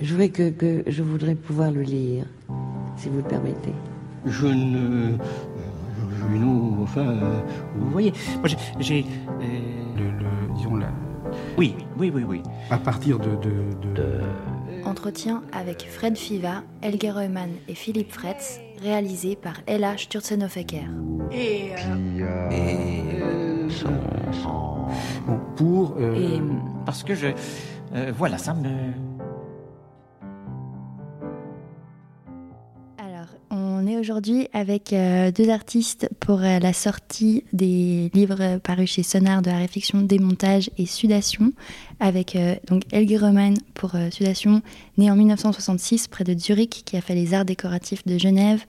Je voudrais que, que je voudrais pouvoir le lire, si vous le permettez. Je ne. Junot, enfin. euh, vous voyez, moi j'ai. euh, Le, le- disons la- Oui, oui, oui, oui. à partir de, de- de- Entretien avec Fred Fiva, Elger Reumann et Philippe Fretz, réalisé par Ella Sturzenhoffecker. Et, euh, Et. euh, bon, pour euh, et. Parce que je. euh, voilà, ça me. Aujourd'hui avec euh, deux artistes pour euh, la sortie des livres parus chez Sonar de la réflexion, démontage et sudation, avec euh, donc Helge Roman pour sudation, né en 1966 près de Zurich, qui a fait les arts décoratifs de Genève,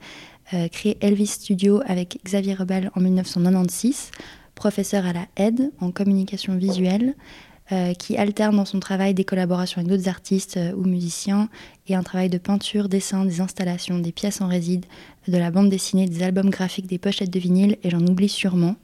créé Elvis Studio avec Xavier Rebal en 1996, professeur à la aide en communication visuelle, euh, qui alterne dans son travail des collaborations avec d'autres artistes euh, ou musiciens et un travail de peinture, dessin, des installations, des pièces en réside, de la bande dessinée, des albums graphiques, des pochettes de vinyle, et j'en oublie sûrement.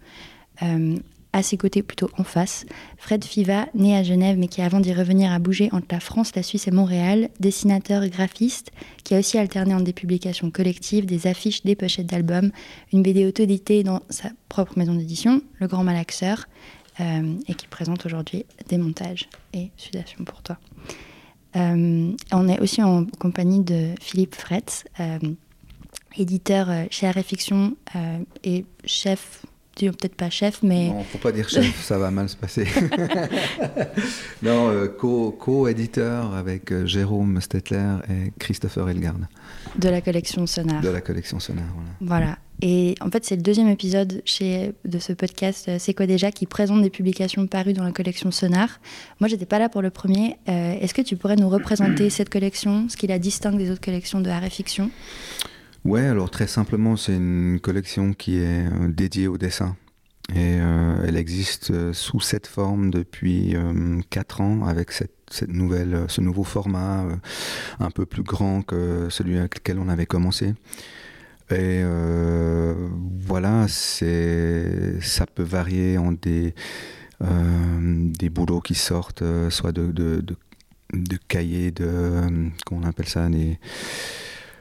Euh, à ses côtés, plutôt en face, Fred Fiva, né à Genève mais qui avant d'y revenir a bougé entre la France, la Suisse et Montréal, dessinateur graphiste, qui a aussi alterné entre des publications collectives, des affiches, des pochettes d'albums, une BD auto-éditée dans sa propre maison d'édition, Le Grand Malaxeur, et qui présente aujourd'hui des montages et sudation pour toi. Euh, on est aussi en compagnie de Philippe Fretz, euh, éditeur euh, chez Arrêt Fiction euh, et chef, disons peut-être pas chef, mais Non, faut pas dire chef, ça va mal se passer. non, euh, co- co-éditeur avec euh, Jérôme Stetler et Christopher Elgard de la collection Sonar. de la collection Sonar. Voilà. Voilà. Et en fait, c'est le deuxième épisode chez, de ce podcast euh, C'est quoi déjà qui présente des publications parues dans la collection Sonar. Moi, j'étais pas là pour le premier. Euh, Est-ce que tu pourrais nous représenter cette collection, ce qui la distingue des autres collections de Arrêt Fiction? Ouais, alors très simplement, c'est une collection qui est euh, dédiée au dessin. Et euh, elle existe euh, sous cette forme depuis 4 ans, avec cette, nouvelle, euh, ce nouveau format euh, un peu plus grand que celui avec lequel on avait commencé. Et euh, voilà, ça peut varier en des, euh, des boulots qui sortent, euh, soit de, de, de, de cahiers de, euh, appelle ça, des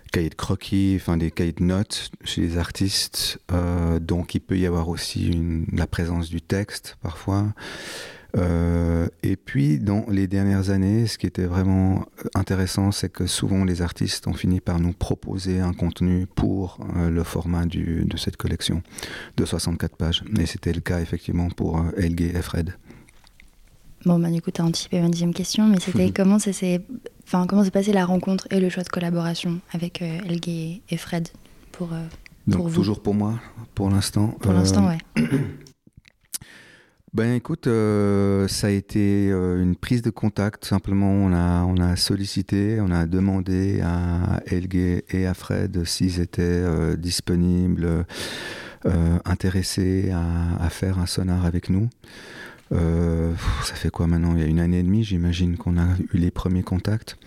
cahiers de croquis, enfin des cahiers de notes chez les artistes. Euh, donc il peut y avoir aussi une, la présence du texte parfois. Euh, et puis dans les dernières années, ce qui était vraiment intéressant, c'est que souvent les artistes ont fini par nous proposer un contenu pour euh, le format du, de cette collection de 64 pages. Et c'était le cas effectivement pour Helge et Fred. Bon, bah, du coup, tu as anticipé ma deuxième question, mais c'était comment ça s'est enfin, comment s'est passée la rencontre et le choix de collaboration avec euh, et Fred pour, euh, Donc Pour vous. toujours pour moi, pour l'instant. pour Euh, l'instant, ouais. Ben écoute, euh, ça a été euh, une prise de contact. Simplement, on a, on a sollicité, on a demandé à Helge et à Fred s'ils étaient euh, disponibles, euh, intéressés à, à faire un sonar avec nous. Euh, ça fait quoi maintenant? Il y a une année et demie, j'imagine qu'on a eu les premiers contacts.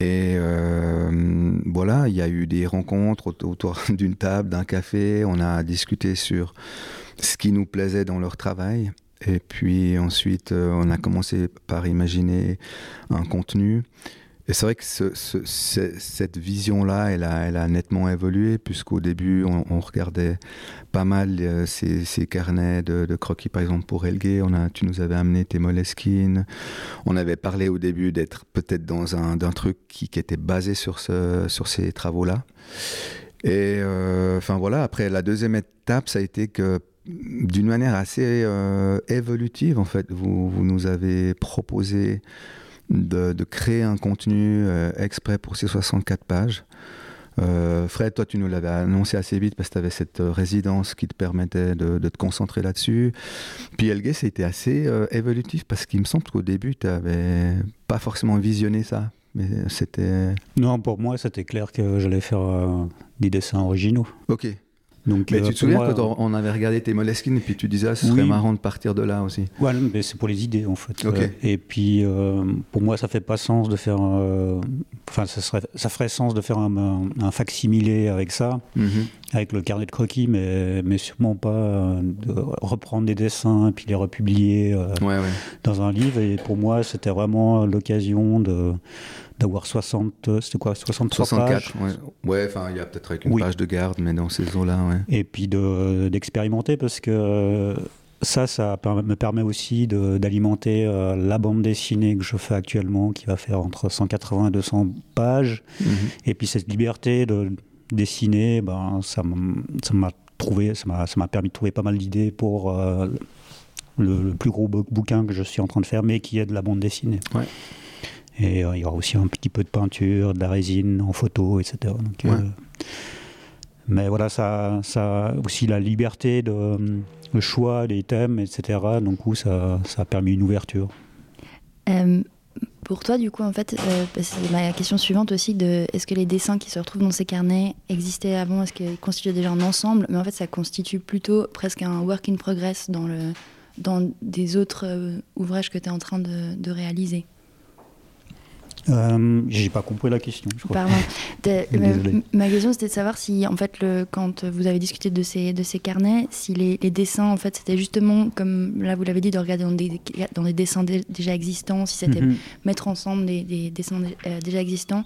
Et euh, voilà, il y a eu des rencontres aut- autour d'une table, d'un café. On a discuté sur ce qui nous plaisait dans leur travail. Et puis ensuite, euh, on a commencé par imaginer un contenu. Et c'est vrai que ce- ce- ce- cette vision-là, elle a, nettement évolué, puisqu'au début, on, regardait pas mal euh, ces, carnets de, croquis, par exemple pour Helge. On a, tu nous avais amené tes Moleskine. On avait parlé au début d'être peut-être dans un d'un truc qui, était basé sur, ce, sur ces travaux-là. Et euh, enfin voilà, après la deuxième étape, ça a été que d'une manière assez euh, évolutive, en fait, vous nous avez proposé de, de créer un contenu euh, exprès pour ces 64 pages. Euh, Fred, toi, tu nous l'avais annoncé assez vite parce que tu avais cette euh, résidence qui te permettait de, de te concentrer là-dessus. Puis Helge, c'était assez euh, évolutif parce qu'il me semble qu'au début, tu n'avais pas forcément visionné ça. Mais c'était. Non, pour moi, c'était clair que j'allais faire des dessins originaux. Ok. Donc, Mais euh, tu te souviens moi, quand on, avait regardé tes Moleskine et puis tu disais, ah, ce serait Oui. marrant de partir de là aussi. Ouais, mais c'est pour les idées en fait. Euh, et puis euh, pour moi, ça fait pas sens de faire euh, enfin, ça, serait, ça ferait sens de faire un, un, facsimilé avec ça, mhm. avec le carnet de croquis, mais, mais sûrement pas de reprendre des dessins et puis les republier dans un livre. Et pour moi, c'était vraiment l'occasion de d'avoir 60, c'était quoi, 63 64, pages. Ouais, enfin, il y a peut-être avec une page de garde, mais dans ces eaux-là, ouais. Et puis d'expérimenter parce que ça, ça me permet aussi d'alimenter euh, la bande dessinée que je fais actuellement, qui va faire entre 180 et 200 pages. Mhm. Et puis cette liberté de dessiner, ben, ça m'a trouvé, ça m'a permis de trouver pas mal d'idées pour euh, le, plus gros bouquin que je suis en train de faire, mais qui est de la bande dessinée. Et euh, il y aura aussi un petit peu de peinture, de la résine en photo, etc. mais voilà, ça, ça aussi la liberté de le choix des thèmes, etc. Donc, ça, ça a permis une ouverture. Euh, pour toi, du coup, en fait, euh, c'est ma question suivante aussi de est-ce que les dessins qui se retrouvent dans ces carnets existaient avant? Est-ce qu'ils constituaient déjà un ensemble? Mais en fait, ça constitue plutôt presque un work in progress dans, le, dans des autres euh, ouvrages que tu es en train de, de réaliser. Euh, J'ai pas compris la question. Je crois. Pardon. ma question c'était de savoir si, en fait, le, quand vous avez discuté de ces, de ces carnets, si les, les dessins, en fait, c'était justement, comme là vous l'avez dit, de regarder dans des, dans des dessins déjà existants, si c'était mhm. mettre ensemble des, des dessins euh, déjà existants.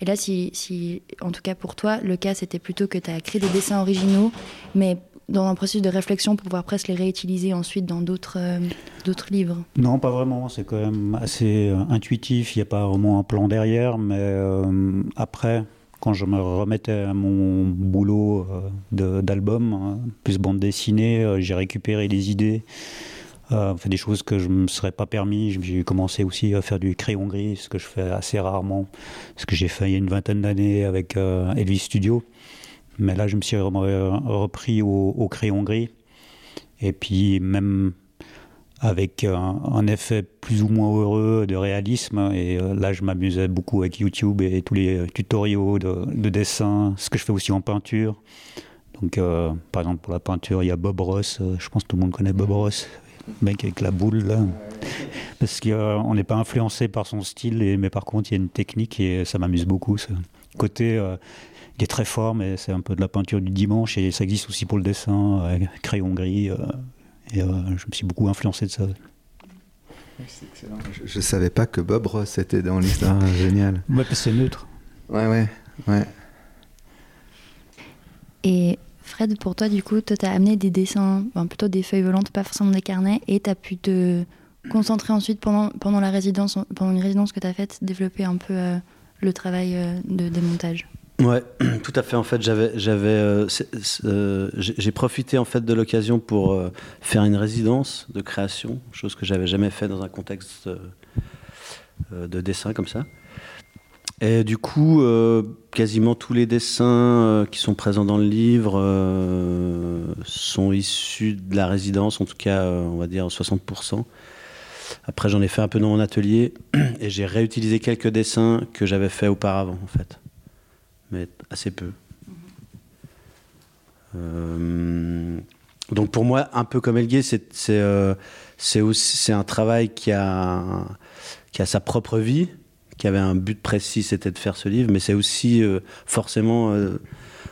Et là, si, si, en tout cas pour toi, le cas c'était plutôt que tu as créé des dessins originaux, mais dans un processus de réflexion pour pouvoir presque les réutiliser ensuite dans d'autres euh, livres Non, pas vraiment. C'est quand même assez euh, intuitif. Il n'y a pas vraiment un plan derrière. Mais euh, après, quand je me remettais à mon boulot d'album, hein, plus bande dessinée, j'ai récupéré des idées. fait des choses que je ne me serais pas permis. J'ai commencé aussi à faire du crayon gris, ce que je fais assez rarement, ce que j'ai fait il y a une vingtaine d'années avec Elvis Studio. Mais là, je me suis repris au, crayon gris. Et puis, même avec un, effet plus ou moins heureux de réalisme. Et euh, là, je m'amusais beaucoup avec YouTube et tous les tutoriaux de, dessin, ce que je fais aussi en peinture. Donc, euh, par exemple, pour la peinture, il y a Bob Ross. Euh, je pense que tout le monde connaît Bob Ross. Le mec avec la boule, là. Parce qu'on n'est pas influencé par son style, mais par contre, il y a une technique et ça m'amuse beaucoup. Ce côté il est très fort, mais c'est un peu de la peinture du dimanche et ça existe aussi pour le dessin, euh, crayon gris. Euh, et euh, je me suis beaucoup influencé de ça. C'est excellent. Je, ne savais pas que Bob Ross était dans l'histoire. Génial. Ouais, c'est neutre. Ouais, ouais, ouais. Et Fred, pour toi, du coup, tu as amené des dessins, plutôt des feuilles volantes, pas forcément des carnets, et tu as pu te concentrer ensuite pendant, pendant la résidence, pendant une résidence que tu as faite, développer un peu le travail de démontage. Ouais, tout à fait. En fait, j'avais, j'avais, euh, euh, j'ai profité en fait de l'occasion pour euh, faire une résidence de création, chose que j'avais jamais fait dans un contexte de dessin comme ça. Et du coup, quasiment tous les dessins qui sont présents dans le livre sont issus de la résidence, en tout cas, on va dire 60%. Après, j'en ai fait un peu dans mon atelier et j'ai réutilisé quelques dessins que j'avais fait auparavant, en fait mais assez peu. Euh, donc pour moi, un peu comme Elgué, c'est euh, un travail qui a, qui a sa propre vie, qui avait un but précis, c'était de faire ce livre, mais c'est aussi euh, forcément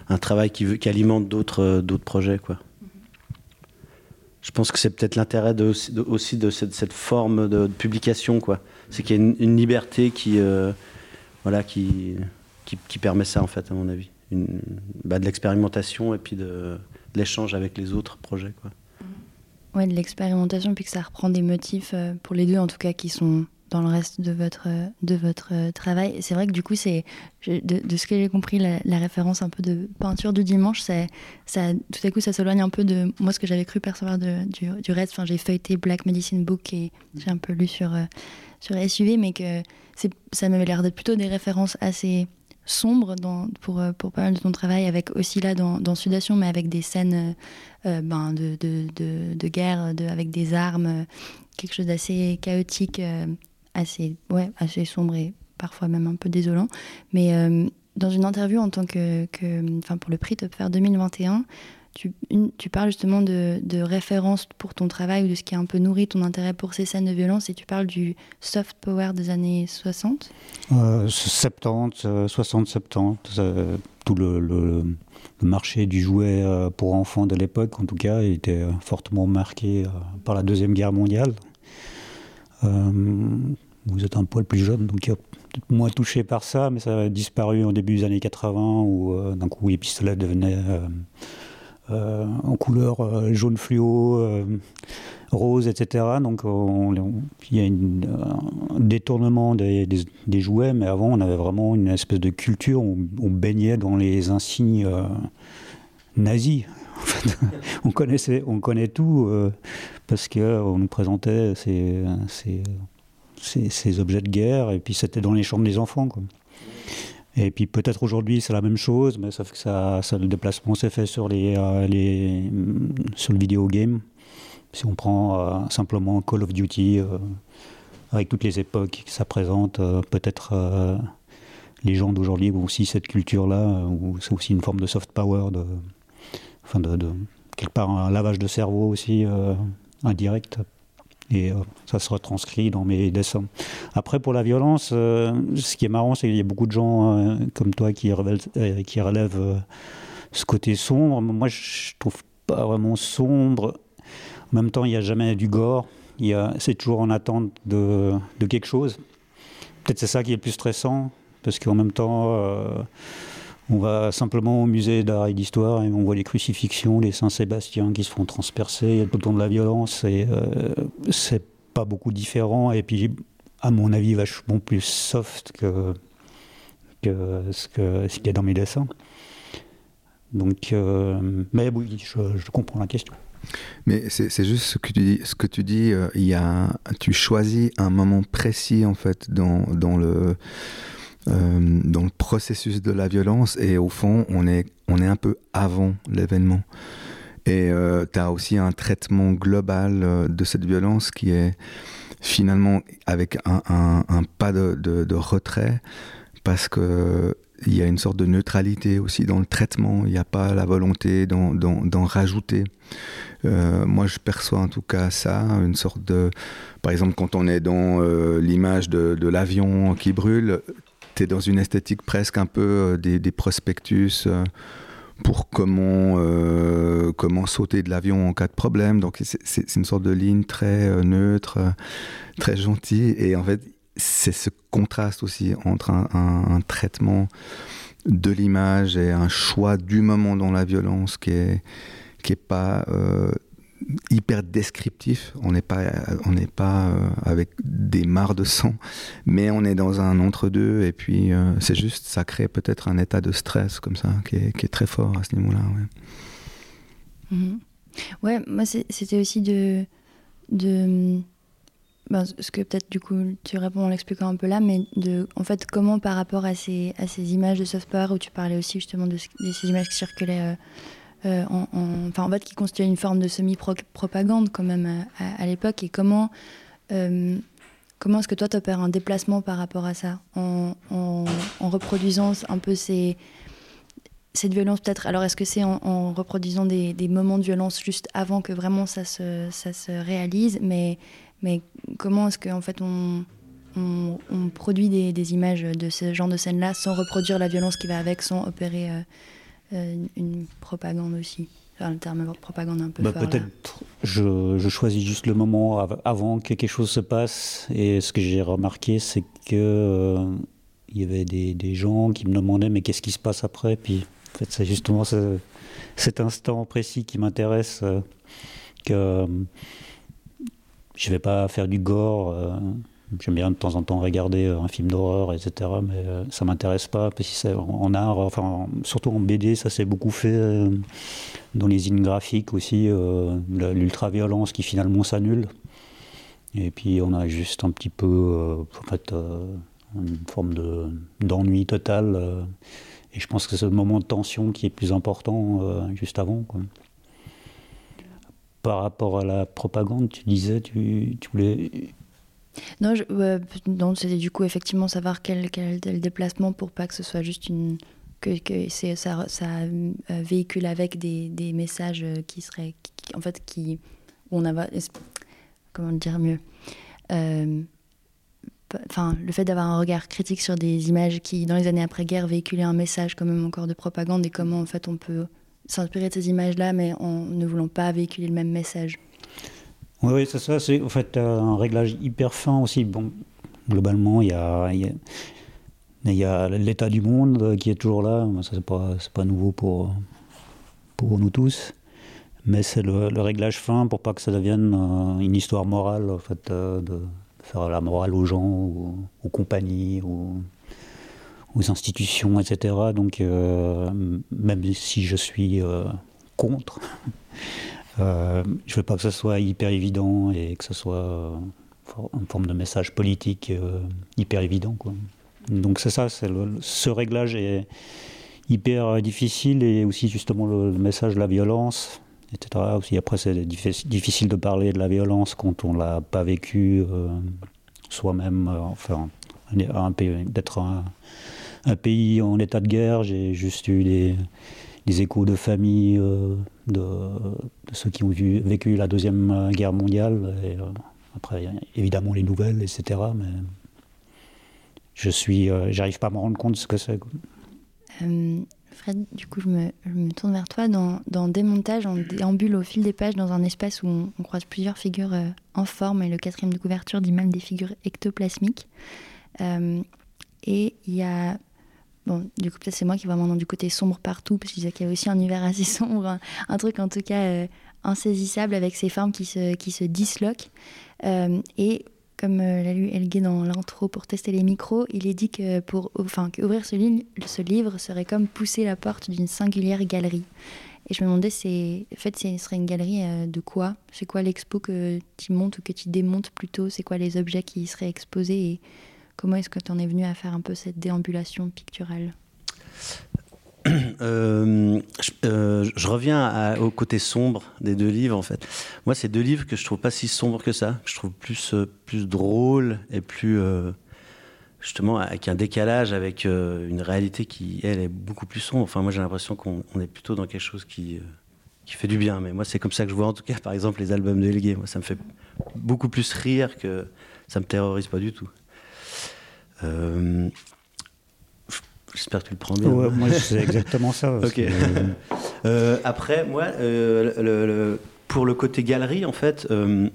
un travail qui, qui alimente d'autres projets. Quoi. Je pense que c'est peut-être l'intérêt de, aussi de cette, cette forme de, publication. C'est qu'il y a une, une liberté qui, voilà, qui, qui, permet ça, en fait, à mon avis. Bah, de l'expérimentation et puis de, l'échange avec les autres projets. Quoi. Ouais, de l'expérimentation, puis que ça reprend des motifs, euh, pour les deux en tout cas, qui sont dans le reste de votre, de votre euh, travail. C'est vrai que du coup, c'est de, ce que j'ai compris, la, référence un peu de peinture du dimanche, ça, tout à coup, ça s'éloigne un peu de moi ce que j'avais cru percevoir du, du reste. Enfin, j'ai feuilleté Black Medicine Book et j'ai un peu lu sur, euh, sur SUV, mais que ça m'avait l'air d'être plutôt des références assez sombre dans, pour, euh, pour pas mal de ton travail, avec aussi là dans, Sudation, mais avec des scènes euh, euh, ben, de, de, de, de, guerre, avec des armes, quelque chose d'assez chaotique, assez, ouais, assez sombre et parfois même un peu désolant. Mais dans une interview en tant que, que pour le prix Top Fair 2021, tu, parles justement de, de références pour ton travail ou de ce qui a un peu nourri ton intérêt pour ces scènes de violence et tu parles du soft power des années 60 euh, 70, 60, 70. tout le, marché du jouet euh, pour enfants de l'époque, en tout cas, était euh, fortement marqué euh, par la Deuxième Guerre mondiale. vous êtes un poil plus jeune, donc moins touché par ça, mais ça a disparu au début des années 80 où d'un coup les pistolets devenaient euh, en couleur euh, jaune fluo, euh, rose, etc. Donc il y a un détournement des, jouets, mais avant on avait vraiment une espèce de culture où on baignait dans les insignes nazis. on connaissait, on connaît tout parce qu'on nous présentait ces, objets de guerre et puis c'était dans les chambres des enfants. Et puis peut-être aujourd'hui c'est la même chose, mais sauf que ça, ça le déplacement s'est fait sur, les, euh, les, mm, sur le vidéo game. Si on prend euh, simplement Call of Duty, euh, avec toutes les époques que ça présente, peut-être les gens d'aujourd'hui ont aussi cette culture-là, où c'est aussi une forme de soft power, de, enfin de quelque part un lavage de cerveau aussi indirect et euh, ça se retranscrit dans mes dessins. Après, pour la violence, euh, ce qui est marrant, c'est qu'il y a beaucoup de gens euh, comme toi qui, qui relèvent ce côté sombre. Moi, je trouve pas vraiment sombre. En même temps, il n'y a jamais du gore. C'est toujours en attente de, de quelque chose. Peut-être c'est ça qui est le plus stressant, parce qu'en même temps on va simplement au musée d'art et d'histoire et on voit les crucifixions, les Saint-Sébastien qui se font transpercer, il y a tout le temps de la violence et euh, c'est pas beaucoup différent. Et puis, à mon avis, vachement plus soft que, ce qu'il y a dans mes dessins. Donc, euh, mais oui, je, comprends la question. Mais c'est juste ce que tu dis. Ce que tu dis, euh, il tu choisis un moment précis en fait dans le euh, dans le processus de la violence et au fond on est, on est un peu avant l'événement. Et euh, tu as aussi un traitement global euh, de cette violence qui est finalement avec un, pas de, retrait parce que il y a une sorte de neutralité aussi dans le traitement. Il n'y a pas la volonté d'en rajouter. Euh, moi, je perçois en tout cas ça, une sorte de. Par exemple, quand on est dans l'image de l'avion qui brûle, tu dans une esthétique presque un peu euh, des, prospectus euh, pour comment, euh, comment sauter de l'avion en cas de problème. Donc c'est une sorte de ligne très neutre, très gentille. Et en fait, c'est ce contraste aussi entre un, traitement de l'image et un choix du moment dans la violence qui est qui est pas hyper descriptif. On n'est pas, on n'est pas euh, avec des mares de sang, mais on est dans un entre-deux. Et puis, euh, c'est juste, ça crée peut-être un état de stress comme ça, qui est, qui est très fort à ce niveau-là. Ouais. Mhm. moi, c'était aussi de. de ben, ce que peut-être du coup tu réponds en l'expliquant un peu là, mais de, en fait, comment par rapport à ces, à ces images de soft power où tu parlais aussi justement de, ces images qui circulaient euh, euh, en, enfin, en fait, qui constituait une forme de semi-propagande quand même à, l'époque. Et comment, euh, comment est-ce que toi, tu opères un déplacement par rapport à ça, en, reproduisant un peu cette violence peut-être? Alors, est-ce que c'est en, reproduisant des, moments de violence juste avant que vraiment ça se, réalise? Mais, comment est-ce qu'en fait on, produit des, des, images de ce genre de scène-là sans reproduire la violence qui va avec, sans opérer euh, euh, une propagande aussi. Enfin, le terme propagande un peu bah, Peut-être je, je, choisis juste le moment avant que quelque chose se passe. Et ce que j'ai remarqué, c'est que euh, il y avait des, des, gens qui me demandaient mais qu'est-ce qui se passe après? Puis en fait, c'est justement cet instant précis qui m'intéresse. Euh, que je vais pas faire du gore. J'aime bien de temps en temps regarder euh, un film d'horreur, etc. Mais euh, ça m'intéresse pas. En art, enfin, surtout en BD, ça s'est beaucoup fait euh, dans les signes graphiques aussi, l'ultra-violence qui finalement s'annule. Et puis on a juste un petit peu, en fait, une forme d'ennui total. et je pense que c'est le moment de tension qui est plus important juste avant. Par rapport à la propagande, tu disais, tu, tu voulais non, je, c'était du coup effectivement savoir quel, quel déplacement pour pas que ce soit juste une que, que ça, ça véhicule avec des, des messages qui seraient, en fait, qui, on a, comment dire mieux, enfin, le fait d'avoir un regard critique sur des images qui, dans les années après-guerre, véhiculaient un message quand même encore de propagande et comment en fait on peut s'inspirer de ces images-là, mais en ne voulant pas véhiculer le même message. Oui, c'est ça. C'est en fait un réglage hyper fin aussi. Bon, globalement, il y a, l'état du monde qui est toujours là. Ça, c'est pas, nouveau pour, nous tous. Mais c'est le, réglage fin pour pas que ça devienne euh, une histoire morale, en fait, euh, de faire la morale aux gens, aux, compagnies, aux, institutions, etc. Donc, euh, même si je suis contre, euh, je veux pas que ce soit hyper évident et que ce soit une forme de message politique hyper évident. Quoi. Donc, c'est ça, ce réglage est hyper difficile et aussi justement le, message de la violence etc. Aussi, après, c'est difficile de parler de la violence quand on l'a pas vécu soi-même, euh, enfin, d'être un, pays en état de guerre. J'ai juste eu des, échos de famille euh, de, ceux qui ont vécu la Deuxième Guerre mondiale. Euh, après, évidemment, les nouvelles, etc. Mais je suis, j'arrive pas à me rendre compte de ce que c'est. Fred, du coup, je me, tourne vers toi. Dans, dans, Démontage, on déambule au fil des pages dans un espace où on, croise plusieurs figures euh, en forme et le quatrième de couverture dit même des figures ectoplasmiques. Euh, et il y a. Bon, du coup, peut-être c'est moi qui vois maintenant du côté sombre partout, parce qu'il y avait aussi un univers assez sombre, un, truc en tout cas euh, insaisissable avec ces formes qui se, qui se disloquent. et comme euh, l'a lu Elgué dans l'intro pour tester les micros, il est dit que pour, enfin, ouvrir ce, livre serait comme pousser la porte d'une singulière galerie. Et je me demandais, en fait, ce serait une galerie euh, de quoi? C'est quoi l'expo que tu montes ou que tu démontes plutôt? C'est quoi les objets qui y seraient exposés comment est-ce que tu en es venu à faire un peu cette déambulation picturale euh, euh, je, reviens au côté sombre des deux livres en fait. Moi, c'est deux livres que je trouve pas si sombres que ça, je trouve plus euh, plus drôles et plus justement avec un décalage avec une réalité qui elle est beaucoup plus sombre. Enfin, moi, j'ai l'impression qu'on est plutôt dans quelque chose qui qui fait du bien. Mais moi, c'est comme ça que je vois en tout cas, par exemple, les albums de Helge. Moi, ça me fait beaucoup plus rire que ça me terrorise pas du tout. J'espère que tu le prends bien. moi, c'est exactement ça. Euh, après, moi, euh, pour le côté galerie, en fait, euh,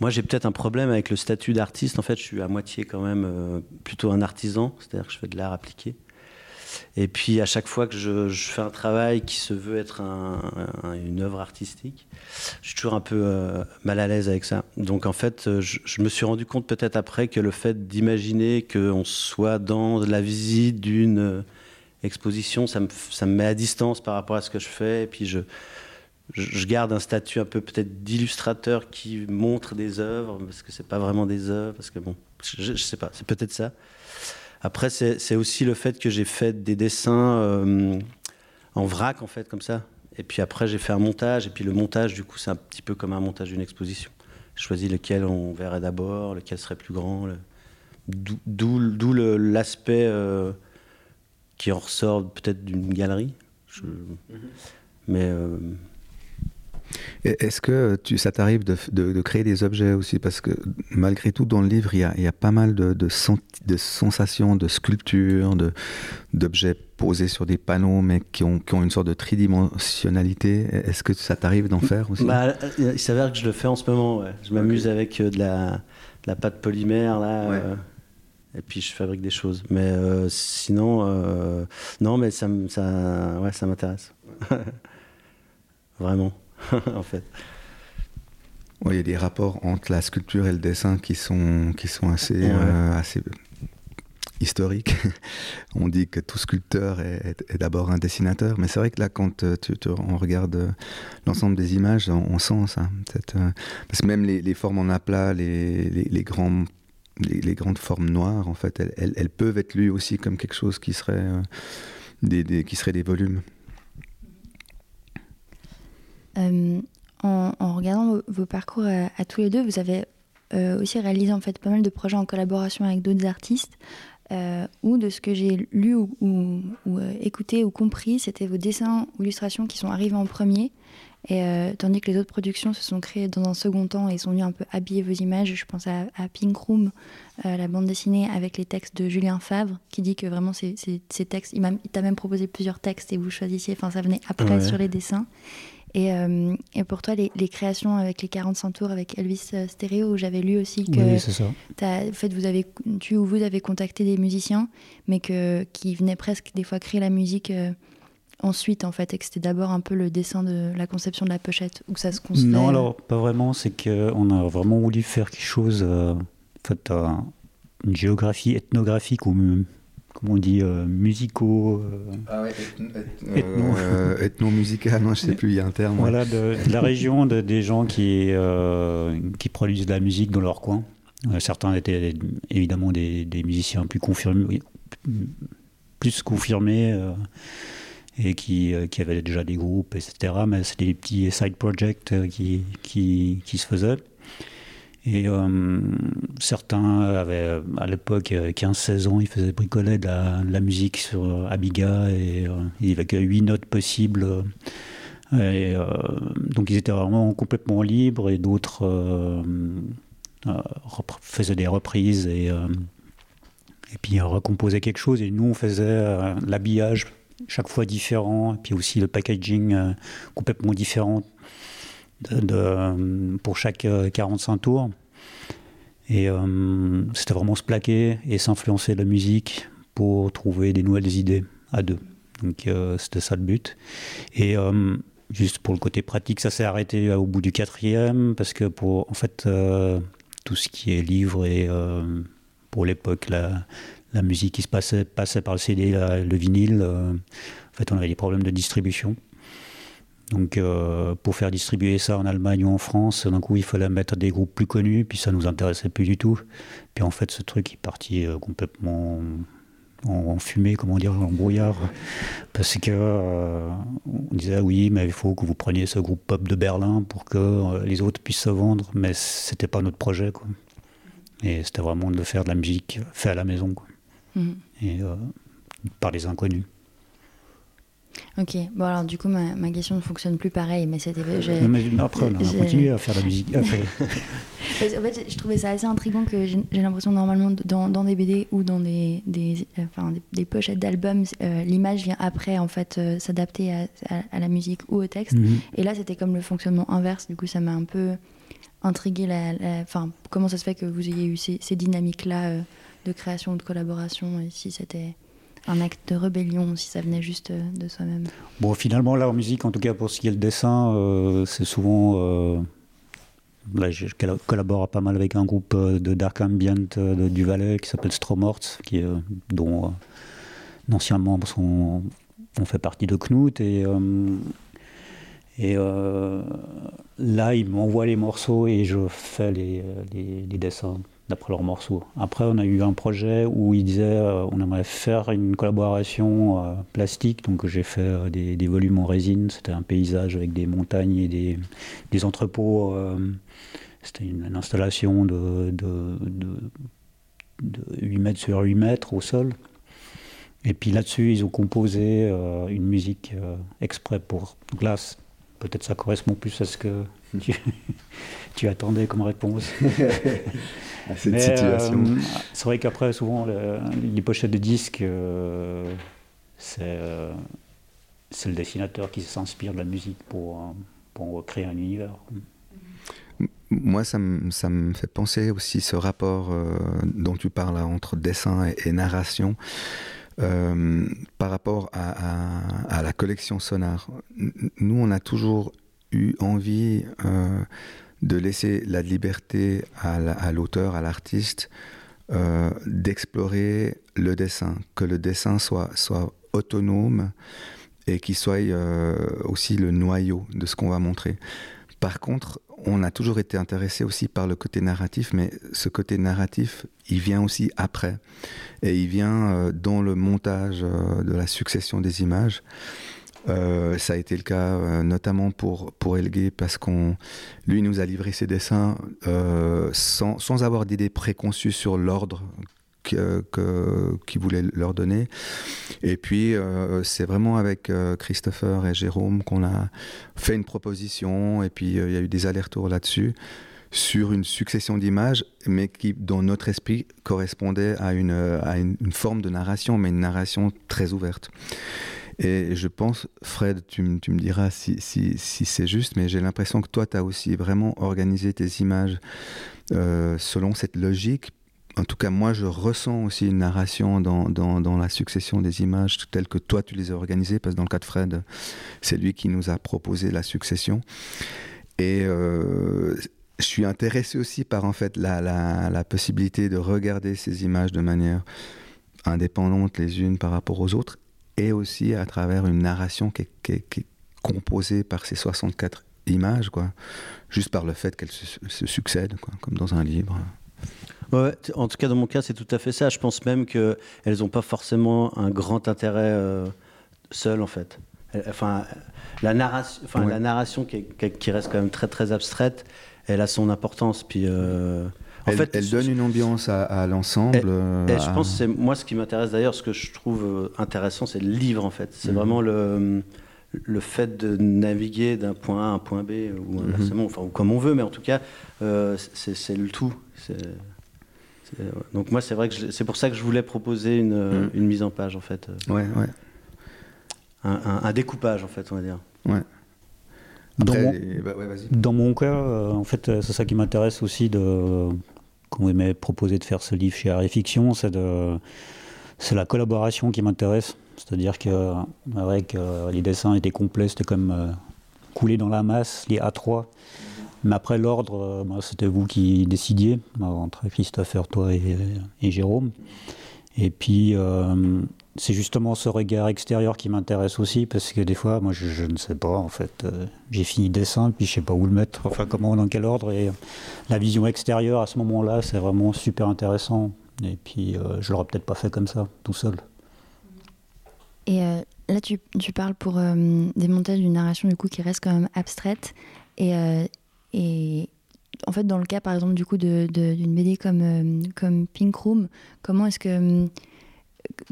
moi, j'ai peut-être un problème avec le statut d'artiste. En fait, je suis à moitié quand même plutôt un artisan, c'est-à-dire que je fais de l'art appliqué. Et puis à chaque fois que je, fais un travail qui se veut être une œuvre artistique, je suis toujours un peu euh, mal à l'aise avec ça. Donc en fait, euh, je, me suis rendu compte peut-être après que le fait d'imaginer qu'on soit dans la visite d'une euh, exposition, ça me, met à distance par rapport à ce que je fais. Et puis je, je garde un statut un peu peut-être d'illustrateur qui montre des œuvres, parce que c'est pas vraiment des œuvres, parce que bon, je, je sais pas, c'est peut-être ça. Après, c'est aussi le fait que j'ai fait des dessins euh, en vrac, en fait, comme ça. Et puis après, j'ai fait un montage. Et puis le montage, du coup, c'est un petit peu comme un montage d'une exposition. Je choisis lequel on verrait d'abord, lequel serait plus grand. D'où l'aspect euh, qui en ressort peut-être d'une galerie. Mm-hmm. Mais. Euh, est-ce que tu, ça t'arrive de, créer des objets aussi? Parce que malgré tout, dans le livre, il y a, pas mal de, de, sensations, de sculptures, d'objets posés sur des panneaux, mais qui ont, une sorte de tridimensionnalité. Est-ce que ça t'arrive d'en faire aussi? Bah, euh, Il s'avère que je le fais en ce moment. Je m'amuse avec euh, de la, pâte polymère. Là, euh, et puis je fabrique des choses. Mais sinon, non, mais ça, ça, ouais, ça m'intéresse. Vraiment. en fait. il y a des rapports entre la sculpture et le dessin qui sont, qui sont assez, euh, assez historiques. on dit que tout sculpteur est, d'abord un dessinateur, mais c'est vrai que là, quand euh, tu, on regarde euh, l'ensemble des images, on, sent ça. parce que même les, formes en aplat, les, les, grands, les, grandes formes noires, en fait, elles, elles, peuvent être lues aussi comme quelque chose qui serait, des, des, qui serait des volumes. Euh, en, regardant vos, parcours à, tous les deux, vous avez euh, aussi réalisé en fait pas mal de projets en collaboration avec d'autres artistes. ou de ce que j'ai lu ou, ou écouté ou compris, c'était vos dessins ou illustrations qui sont arrivés en premier et, euh, tandis que les autres productions se sont créées dans un second temps et sont venues un peu habiller vos images. Je pense à, Pink Room, euh, la bande dessinée avec les textes de Julien Favre, qui dit que vraiment ces, textes, il t'a même proposé plusieurs textes et vous choisissiez, enfin ça venait après sur les dessins. Et, euh, et, pour toi, les, créations avec les 45 tours avec Elvis Stereo, j'avais lu aussi que oui, ça. en fait, vous avez, tu ou vous avez contacté des musiciens, mais que, qui venaient presque des fois créer la musique ensuite, en fait, et que c'était d'abord un peu le dessin de la conception de la pochette, ou ça se construit? Non, alors, pas vraiment, c'est qu'on a vraiment voulu faire quelque chose, euh, en fait, euh, une géographie ethnographique, ou comment on dit, euh, musico... ah ouais, ethno-musical, non, je sais plus, il y a un terme. Voilà, de, la région, de, des gens qui, qui produisent de la musique dans leur coin. certains étaient évidemment des, des musiciens plus confirmés, plus confirmés et qui, euh, qui avaient déjà des groupes, etc. Mais c'était des petits side projects euh, qui, qui, qui se faisaient. Et euh, certains avaient à l'époque 15-16 ans, ils faisaient bricoler de la, musique sur Amiga et il n'y avait que 8 notes possibles. Donc ils étaient vraiment complètement libres et d'autres faisaient des reprises et, et puis recomposaient quelque chose. Et nous on faisait l'habillage chaque fois différent, et puis aussi le packaging euh, complètement différent pour chaque 45 euh, tours. Et euh, c'était vraiment se plaquer et s'influencer de la musique pour trouver des nouvelles idées à deux. Donc c'était ça le but. Et juste pour le côté pratique, ça s'est arrêté au bout du quatrième parce que pour en fait tout ce qui est livre et pour l'époque la, musique qui se passait, passait par le CD, le vinyle. Euh, en fait, on avait des problèmes de distribution. Donc, euh, pour faire distribuer ça en Allemagne ou en France, d'un coup, il fallait mettre des groupes plus connus, puis ça nous intéressait plus du tout. Puis en fait, ce truc est parti euh, complètement en, fumée, comment dire, en brouillard, parce que on disait ah oui, mais il faut que vous preniez ce groupe pop de Berlin pour que les autres puissent se vendre, mais c'était pas notre projet, quoi. Et c'était vraiment de faire de la musique fait à la maison, quoi. Mhm. et euh, par les inconnus. Ok, bon alors du coup ma, ma question ne fonctionne plus pareil, mais c'était... après on a continué à faire la musique. en fait je trouvais ça assez intriguant que j'ai l'impression normalement dans, dans, des BD ou dans des, des, enfin, des, pochettes d'albums, euh, l'image vient après en fait euh, s'adapter à, à, la musique ou au texte. Mhm. Et là c'était comme le fonctionnement inverse, du coup ça m'a un peu intrigué, la, comment ça se fait que vous ayez eu ces, ces dynamiques-là de création ou de collaboration, et si c'était un acte de rébellion, si ça venait juste euh, de soi-même. Bon, finalement, en musique, en tout cas pour ce qui est le dessin, euh, c'est souvent. Euh, là, je collabore pas mal avec un groupe de dark ambient du Valais qui s'appelle Stromorts, qui, dont d'anciens membres ont fait partie de Knut. Et, et là, ils m'envoient les morceaux et je fais les, les dessins d'après leurs morceaux. Après, on a eu un projet où ils disaient euh, on aimerait faire une collaboration euh, plastique. Donc, j'ai fait euh, des, volumes en résine. C'était un paysage avec des montagnes et des, entrepôts. C'était une, installation de, de, 8 mètres sur 8 mètres au sol. Et puis là-dessus, ils ont composé une musique exprès pour glace. Peut-être ça correspond plus à ce que tu, tu attendais comme réponse. cette situation. Euh, c'est vrai qu'après, souvent, les pochettes de disques, euh, euh, c'est le dessinateur qui s'inspire de la musique pour, pour créer un univers. Moi, ça me, ça me, fait penser aussi ce rapport dont tu parles entre dessin et, narration. par rapport à, à, la collection sonore. Nous, on a toujours eu envie de laisser la liberté à l'auteur, à l'artiste, euh, d'explorer le dessin, que le dessin soit, autonome et qu'il soit euh, aussi le noyau de ce qu'on va montrer. Par contre, on a toujours été intéressé aussi par le côté narratif, mais ce côté narratif, il vient aussi après. Et il vient euh, dans le montage de la succession des images. Euh, ça a été le cas euh, notamment pour, pour Elgué parce qu'on lui nous a livré ses dessins euh, sans, sans, avoir d'idées préconçues sur l'ordre qu'il voulait leur donner. Et puis, c'est vraiment avec Christopher et Jérôme qu'on a fait une proposition, et puis il y a eu des allers-retours là-dessus sur une succession d'images, mais qui, dans notre esprit, correspondait à une, à une, forme de narration, mais une narration très ouverte. Et je pense, Fred, tu, me diras si, c'est juste, mais j'ai l'impression que toi, tu as aussi vraiment organisé tes images euh, selon cette logique. En tout cas, moi, je ressens aussi une narration dans, la succession des images telles que toi, tu les as organisées, parce que dans le cas de Fred, c'est lui qui nous a proposé la succession. Et euh, je suis intéressé aussi par en fait la, possibilité de regarder ces images de manière indépendante les unes par rapport aux autres et aussi à travers une narration qui est, composée par ces 64 images, quoi, juste par le fait qu'elles se, succèdent, quoi, comme dans un livre. Ouais, en tout cas, dans mon cas, c'est tout à fait ça. Je pense même qu'elles n'ont pas forcément un grand intérêt euh, seul, en fait. Enfin, la narration, enfin, la narration qui, qui, reste quand même très très abstraite, elle a son importance. Puis, euh, en elle, fait, elle donne une ambiance à, l'ensemble. Euh, je pense c'est moi ce qui m'intéresse d'ailleurs, ce que je trouve euh, intéressant, c'est le livre en fait. C'est mhm. vraiment le le fait de naviguer d'un point A à un point B ou mhm. inversement, enfin comme on veut, mais en tout cas, c'est le tout. Donc moi, c'est vrai que c'est pour ça que je voulais proposer une, mhm. une, mise en page en fait. Ouais, ouais. Un, un, découpage en fait, on va dire. Ouais. Dans, mon, bah dans mon cas, euh, en fait, c'est ça qui m'intéresse aussi de, vous m'avez proposé de faire ce livre chez Harry c'est de, c'est la collaboration qui m'intéresse. C'est-à-dire que, avec les dessins étaient complets, c'était comme euh, coulé dans la masse, les A3. Mais après l'ordre, euh, bah, c'était vous qui décidiez, entre Christopher, toi et, et Jérôme. Et puis, c'est justement ce regard extérieur qui m'intéresse aussi parce que des fois, moi, je, ne sais pas en fait. Euh, j'ai fini dessin, puis je sais pas où le mettre, enfin comment, dans quel ordre. Et la vision extérieure à ce moment-là, c'est vraiment super intéressant. Et puis, euh, je l'aurais peut-être pas fait comme ça, tout seul. Et euh, là, tu, tu, parles pour des montages d'une narration du coup qui reste quand même abstraite. Et, et en fait, dans le cas, par exemple, du coup, d'une BD comme, comme Pink Room, comment est-ce que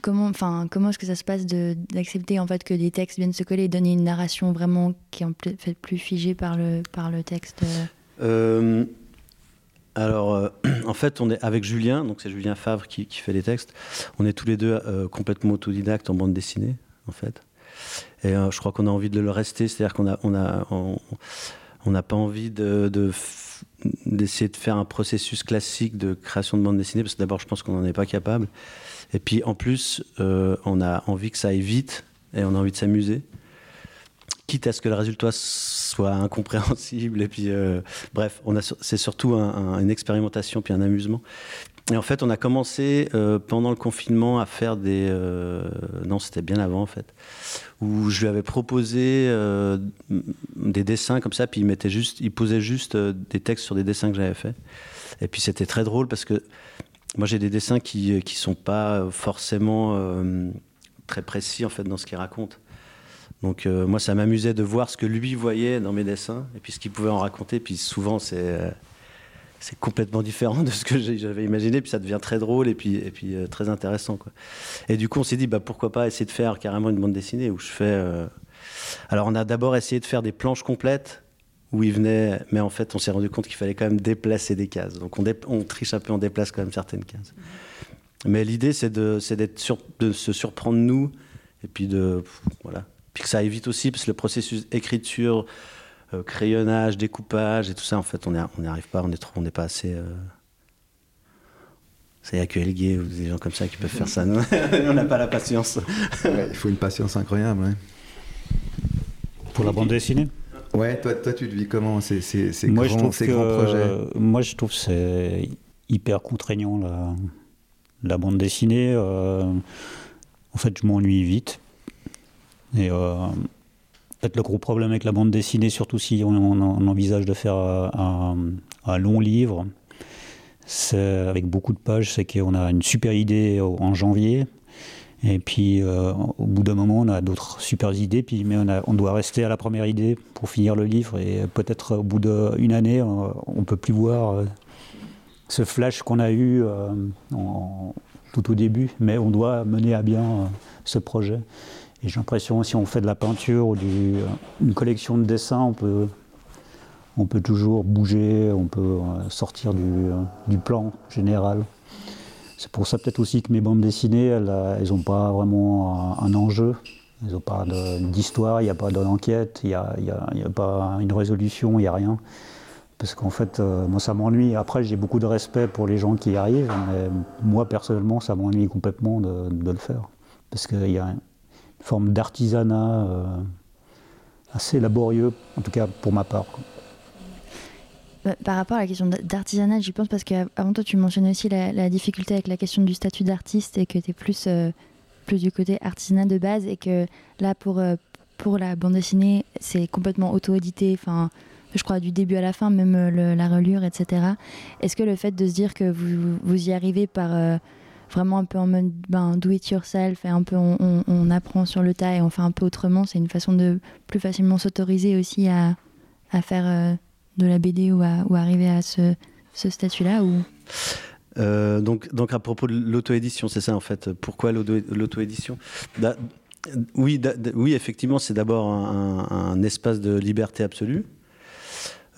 comment, enfin, comment est-ce que ça se passe d'accepter en fait que des textes viennent se coller et donner une narration vraiment qui est en fait plus figée par le, par le texte euh, Alors, euh, en fait, on est avec Julien, donc c'est Julien Favre qui, qui, fait les textes. On est tous les deux euh, complètement autodidactes en bande dessinée, en fait. Et je crois qu'on a envie de le rester, c'est-à-dire qu'on a, on a, on n'a pas envie de, d'essayer de faire un processus classique de création de bande dessinée, parce que d'abord, je pense qu'on n'en est pas capable. Et puis en plus, euh, on a envie que ça aille vite et on a envie de s'amuser. Quitte à ce que le résultat soit incompréhensible. Et puis, euh, bref, c'est surtout une expérimentation puis un amusement. Et en fait, on a commencé euh, pendant le confinement à faire des. non, c'était bien avant en fait, où je lui avais proposé des dessins comme ça, puis il mettait juste, il posait juste des textes sur des dessins que j'avais faits. Et puis c'était très drôle parce que moi, j'ai des dessins qui ne sont pas forcément euh, très précis en fait dans ce qu'il raconte. Donc euh, moi, ça m'amusait de voir ce que lui voyait dans mes dessins et puis ce qu'il pouvait en raconter. Puis souvent, c'est euh, c'est complètement différent de ce que j'avais imaginé. Puis ça devient très drôle et puis et puis très intéressant quoi. Et du coup, on s'est dit bah pourquoi pas essayer de faire carrément une bande dessinée où je fais. Alors on a d'abord essayé de faire des planches complètes où il venait, mais en fait, on s'est rendu compte qu'il fallait quand même déplacer des cases. Donc on, on, triche un peu, on déplace quand même certaines cases. Mais l'idée, c'est de, se surprendre nous, et puis de, voilà, puis que ça évite aussi, parce que le processus écriture, euh, crayonnage, découpage et tout ça, en fait, on n'y arrive pas, on est trop, on n'est pas assez. Euh... Il n'y a que Elgué ou des gens comme ça qui peuvent faire ça. on n'a pas la patience. il faut une patience incroyable. Ouais. Pour la bande dessinée? Ouais, toi, toi tu le vis comment ces, ces, ces, moi, grands, ces grands, projets Moi, je trouve que c'est hyper contraignant, la, la bande dessinée. Euh, en fait, je m'ennuie vite. Et euh, peut-être le gros problème avec la bande dessinée, surtout si on, on envisage de faire un, un, long livre, avec beaucoup de pages, c'est qu'on a une super idée en janvier, et puis, euh, au bout d'un moment, on a d'autres super idées, puis, mais on, doit rester à la première idée pour finir le livre. Et peut-être au bout d'une année, on ne peut plus voir euh, ce flash qu'on a eu euh, tout au début, mais on doit mener à bien ce projet. Et j'ai l'impression, si on fait de la peinture ou une collection de dessins, on peut, on peut toujours bouger, on peut sortir du, plan général. C'est pour ça peut-être aussi que mes bandes dessinées, elles n'ont pas vraiment un enjeu. Elles n'ont pas d'histoire, il n'y a pas d'enquête, il n'y a, pas une résolution, il n'y a rien. Parce qu'en fait, euh, moi, ça m'ennuie. Après, j'ai beaucoup de respect pour les gens qui y arrivent, mais moi, personnellement, ça m'ennuie complètement de, le faire. Parce qu'il y a une forme d'artisanat euh, assez laborieux, en tout cas pour ma part. Par rapport à la question d'artisanat, j'y pense parce qu'avant toi, tu mentionnais aussi la, difficulté avec la question du statut d'artiste et que tu es plus euh, plus du côté artisanat de base et que là pour euh, pour la bande dessinée c'est complètement auto-édité enfin je crois du début à la fin même euh, la relure etc est-ce que le fait de se dire que vous, vous y arrivez par euh, vraiment un peu en mode ben, do it yourself et un peu on, apprend sur le tas et on fait un peu autrement c'est une façon de plus facilement s'autoriser aussi à, à faire de la BD ou à, arriver à ce, ce statut là ou euh, donc, donc, à propos de l'auto-édition, c'est ça en fait. Pourquoi l'auto-édition? Oui, oui, effectivement, c'est d'abord un, espace de liberté absolue.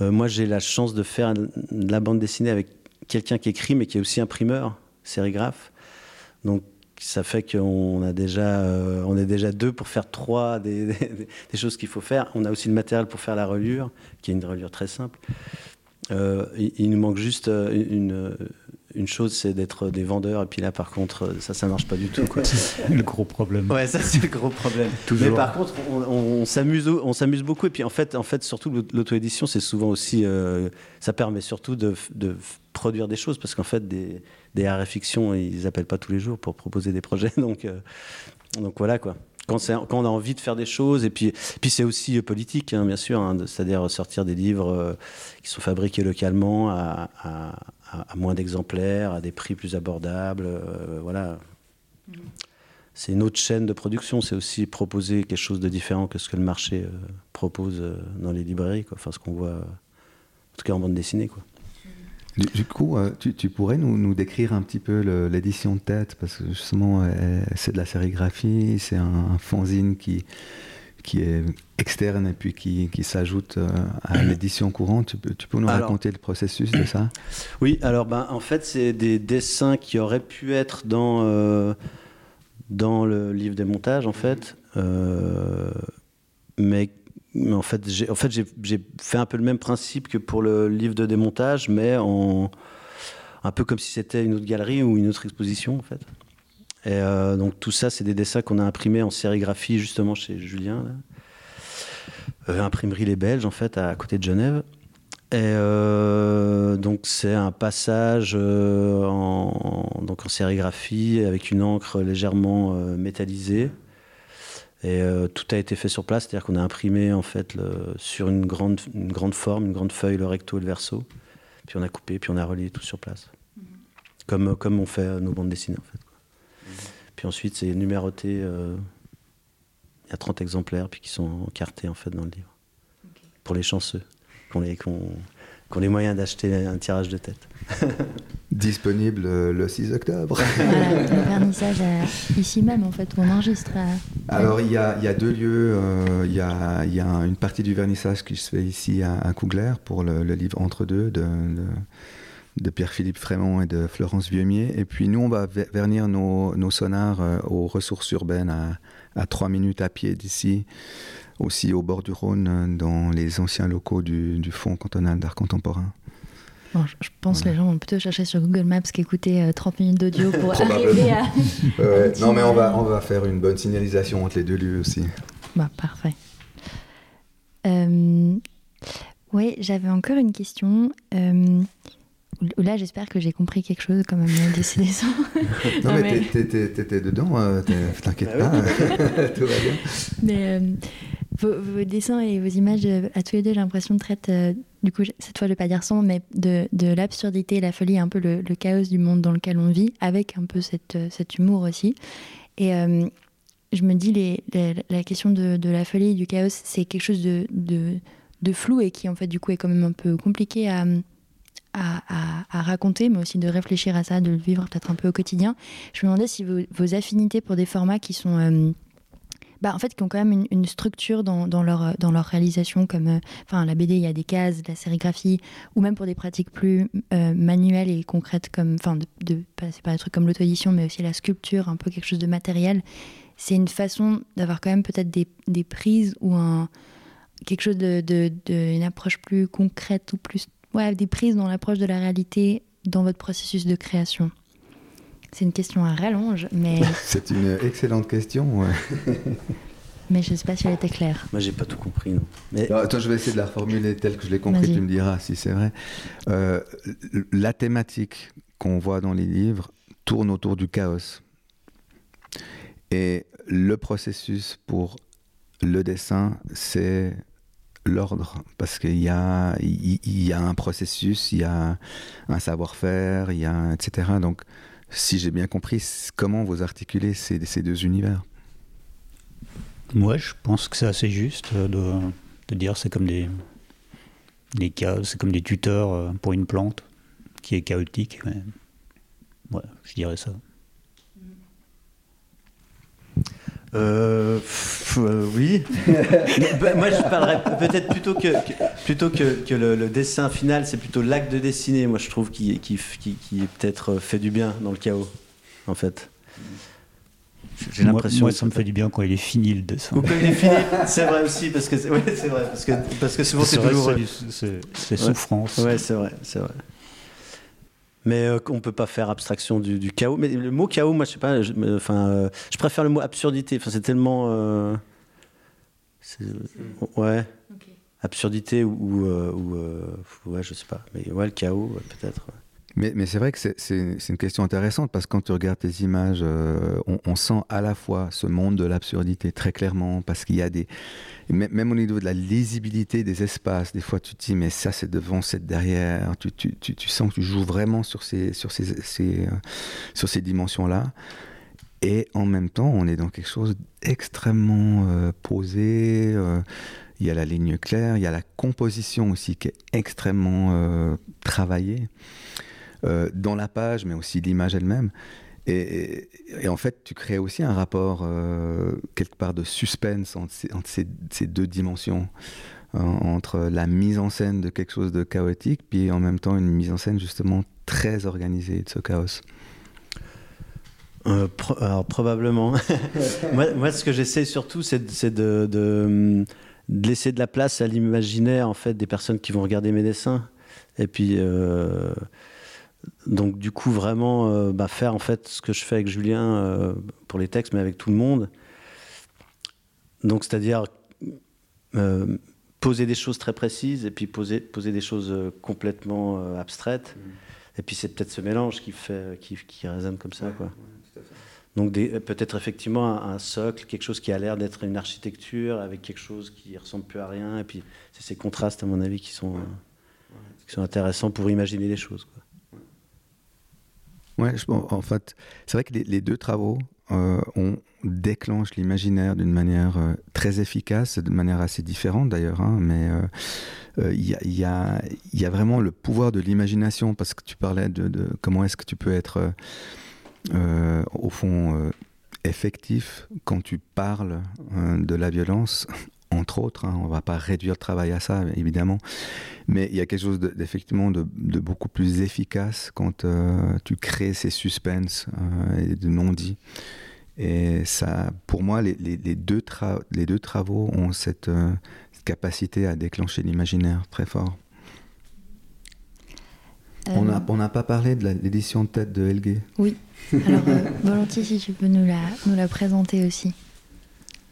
Euh, moi, j'ai la chance de faire de la bande dessinée avec quelqu'un qui écrit, mais qui est aussi imprimeur, sérigraphe. Donc, ça fait qu'on a déjà, euh, on est déjà deux pour faire trois des, des choses qu'il faut faire. On a aussi le matériel pour faire la relure, qui est une relure très simple. il, il, nous manque juste une, une chose, c'est d'être des vendeurs, et puis là, par contre, ça, ça marche pas du tout. C'est le gros problème. Ouais, ça, c'est le gros problème. Mais par contre, on, s'amuse, on s'amuse beaucoup. Et puis, en fait, en fait surtout, l'auto-édition, c'est souvent aussi. Euh, ça permet surtout de, produire des choses, parce qu'en fait, des, des arts fiction, ils appellent pas tous les jours pour proposer des projets. Donc, euh, donc voilà, quoi. Quand, quand, on a envie de faire des choses, et puis, puis c'est aussi euh, politique, hein, bien sûr, hein, c'est-à-dire sortir des livres qui sont fabriqués localement à, moins d'exemplaires, à des prix plus abordables. Euh, voilà. C'est une autre chaîne de production. C'est aussi proposer quelque chose de différent que ce que le marché euh, propose euh, dans les librairies. Quoi. Enfin, ce qu'on voit, en tout cas en bande dessinée. Quoi. Du, coup, tu, pourrais nous, nous, décrire un petit peu l'édition de tête, parce que justement, c'est de la sérigraphie, c'est un, fanzine qui, qui est externe et puis qui, qui s'ajoute euh, à l'édition courante. Tu peux, tu peux nous raconter le processus de ça? Oui, alors ben, en fait, c'est des dessins qui auraient pu être dans, euh, dans le livre des montages, en fait. Euh, mais, en fait, j'ai fait, un peu le même principe que pour le livre de démontage, mais un peu comme si c'était une autre galerie ou une autre exposition, en fait. Et donc tout ça, c'est des dessins qu'on a imprimés en sérigraphie justement chez Julien. Euh, imprimerie Les Belges, en fait, à, côté de Genève. Et euh, donc c'est un passage euh, donc en sérigraphie avec une encre légèrement métallisée. Et tout a été fait sur place, c'est-à-dire qu'on a imprimé en fait le, sur une grande, une grande forme, une grande feuille, le recto et le verso. Puis on a coupé, puis on a relié tout sur place. Mhm. Comme, comme on fait nos bandes dessinées en fait. Mhm. Puis ensuite c'est numéroté y a 30 exemplaires, puis qui sont encartés en fait dans le livre. Pour les chanceux, qu'on les, qu'on les moyens d'acheter un tirage de tête. Disponible euh, le 6 octobre. Voilà, le vernissage euh, ici même, en fait, où on enregistre. Euh, Alors, il y, a, y a, deux lieux. Il y, a, y, a, une partie du vernissage qui se fait ici à, à Cougler pour le, livre Entre deux de, de, Pierre-Philippe Frémont et de Florence Vieumier. Et puis, nous, on va vernir nos, nos sonars aux ressources urbaines à, à trois minutes à pied d'ici, aussi au bord du Rhône, dans les anciens locaux du, du Fonds cantonal d'art contemporain. je pense que les gens vont plutôt chercher sur Google Maps qu'écouter 30 euh, minutes d'audio pour arriver à. non, mais on va, on va faire une bonne signalisation entre les deux lieux aussi. Bah, parfait. Euh, oui, j'avais encore une question. Euh, Là, j'espère que j'ai compris quelque chose quand même de ces dessins. non, mais, t'étais dedans, euh, t'inquiète ah pas, tout va bien. Mais euh, vos, dessins et vos images, euh, à tous les deux, j'ai l'impression, traitent, du coup, cette fois, vais pas dire son, mais de, de l'absurdité, la folie, un peu le, chaos du monde dans lequel on vit, avec un peu cette, cet humour aussi. Et je me dis, les, la question de, la folie et du chaos, c'est quelque chose de, de, flou et qui, en fait, du coup, est quand même un peu compliqué à à, raconter, mais aussi de réfléchir à ça, de le vivre peut-être un peu au quotidien. Je me demandais si vos, affinités pour des formats qui sont euh, bah, en fait, qui ont quand même une, structure dans, leur, dans leur réalisation, comme euh, la BD, il y a des cases, la sérigraphie, ou même pour des pratiques plus euh, manuelles et concrètes, comme, enfin, de, de passer par des trucs comme l'auto-édition, mais aussi la sculpture, un peu quelque chose de matériel. C'est une façon d'avoir quand même peut-être des, des, prises ou un, quelque chose de, de, de, une approche plus concrète ou plus, ouais, des prises dans l'approche de la réalité dans votre processus de création. C'est une question à rallonge, mais. C'est une excellente question. mais je ne sais pas si elle était claire. Moi, j'ai pas tout compris. Non. Mais... attends, je vais essayer de la reformuler telle que je l'ai compris. Tu me diras si c'est vrai. Euh, la thématique qu'on voit dans les livres tourne autour du chaos. Et le processus pour le dessin, c'est l'ordre, parce qu'il y a, il y, a un processus, il y a un savoir-faire, il y a, etc. Donc, si j'ai bien compris, comment vous articulez ces, deux univers? Moi, je pense que c'est assez juste de, dire c'est comme des, des c'est comme des tuteurs euh, pour une plante qui est chaotique. je dirais ça. Euh, euh, oui. Bah, moi, je parlerais peut-être plutôt que, plutôt que, que le, dessin final, c'est plutôt l'acte de dessiner. Moi, je trouve qui, qui, qui, est peut-être fait du bien dans le chaos, en fait. J'ai l'impression. Moi, ça me fait du bien quand il est fini le dessin. quand il est fini, c'est vrai aussi parce que ouais, c'est vrai parce que parce que souvent c'est douloureux. C'est souffrance. Ouais, c'est vrai, c'est vrai. Mais euh, on peut pas faire abstraction du, chaos. Mais le mot chaos, moi, je sais pas. Je, enfin, euh, je préfère le mot absurdité. Enfin, c'est tellement. Euh, ouais. Absurdité ou, ou ouais, je sais pas. Mais ouais, le chaos, peut-être. Mais, c'est vrai que c'est une question intéressante parce que quand tu regardes tes images, euh, on, sent à la fois ce monde de l'absurdité très clairement parce qu'il y a des. Même au niveau de la lisibilité des espaces, des fois tu te dis, mais ça c'est devant, c'est derrière. Tu, sens que tu joues vraiment sur ces, sur ces euh, sur ces dimensions-là. Et en même temps, on est dans quelque chose d'extrêmement euh, posé. il y a la ligne claire, il y a la composition aussi qui est extrêmement travaillée. Euh, dans la page, mais aussi l'image elle-même. Et, en fait, tu crées aussi un rapport euh, quelque part de suspense entre ces, deux dimensions, euh, entre la mise en scène de quelque chose de chaotique, puis en même temps une mise en scène justement très organisée de ce chaos. alors probablement. moi, ce que j'essaie surtout, c'est de, de, laisser de la place à l'imaginaire en fait des personnes qui vont regarder mes dessins. Et puis donc du coup vraiment euh, bah, faire en fait ce que je fais avec Julien euh, pour les textes mais avec tout le monde. Donc c'est-à-dire euh, poser des choses très précises et puis poser, poser des choses complètement abstraites. Mmh. et puis c'est peut-être ce mélange qui fait qui, qui résonne comme ça quoi. donc peut-être effectivement un, socle quelque chose qui a l'air d'être une architecture avec quelque chose qui ressemble plus à rien. Et puis c'est ces contrastes à mon avis qui sont qui sont intéressants pour imaginer les choses quoi. Ouais, en fait, c'est vrai que les, deux travaux, euh, on l'imaginaire d'une manière euh, très efficace, de manière assez différente d'ailleurs, hein, mais euh, il y, a, vraiment le pouvoir de l'imagination, parce que tu parlais de comment est-ce que tu peux être, au fond, effectif quand tu parles de la violence entre autres. Hein, on ne va pas réduire le travail à ça, évidemment. Mais il y a quelque chose d'effectivement de, beaucoup plus efficace quand euh, tu crées ces suspens euh, et de non-dits. Et ça, pour moi, les, deux, les deux, travaux ont cette, euh, capacité à déclencher l'imaginaire très fort. On n'a pas parlé de l'édition de tête de Helge? Oui. Alors, volontiers, si tu peux nous la, nous la présenter aussi.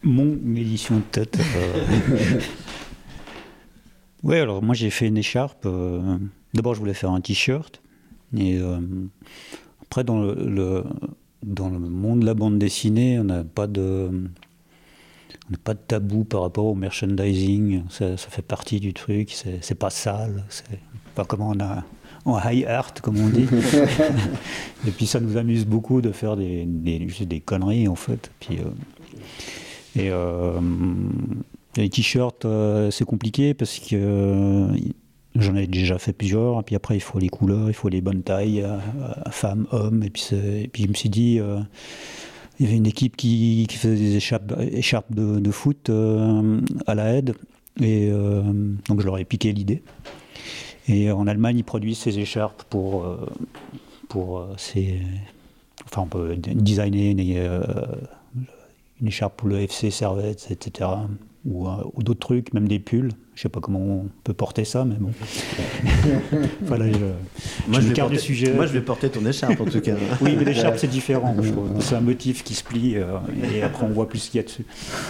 Mon édition de tête. Euh. oui, alors moi j'ai fait une écharpe. Euh, d'abord je voulais faire un t-shirt. Et euh, après dans le, dans le monde de la bande dessinée, on n'a pas de on pas de tabou par rapport au merchandising. Ça, fait partie du truc. C'est pas sale. C'est pas comme on a en high art, comme on dit. et puis ça nous amuse beaucoup de faire des, des, des conneries en fait. Puis, et euh, les t-shirts, euh, c'est compliqué parce que j'en ai déjà fait plusieurs. Et puis après, il faut les couleurs, il faut les bonnes tailles, femmes, hommes. Et puis, je me suis dit, il y avait une équipe qui, faisait des écharpes, écharpes de, foot à la aide. Et donc je leur ai piqué l'idée. Et en Allemagne, ils produisent ces écharpes pour, pour ces. Enfin, on peut designer une écharpe pour le FC Servette, etc. Ou, euh, ou d'autres trucs, même des pulls. Je sais pas comment on peut porter ça, mais bon. voilà, je, moi, je, vais porter, du sujet. Moi, je vais porter ton écharpe en tout cas. oui, mais l'écharpe c'est différent. C'est un motif qui se plie euh, et après on voit plus ce qu'il y a dessus.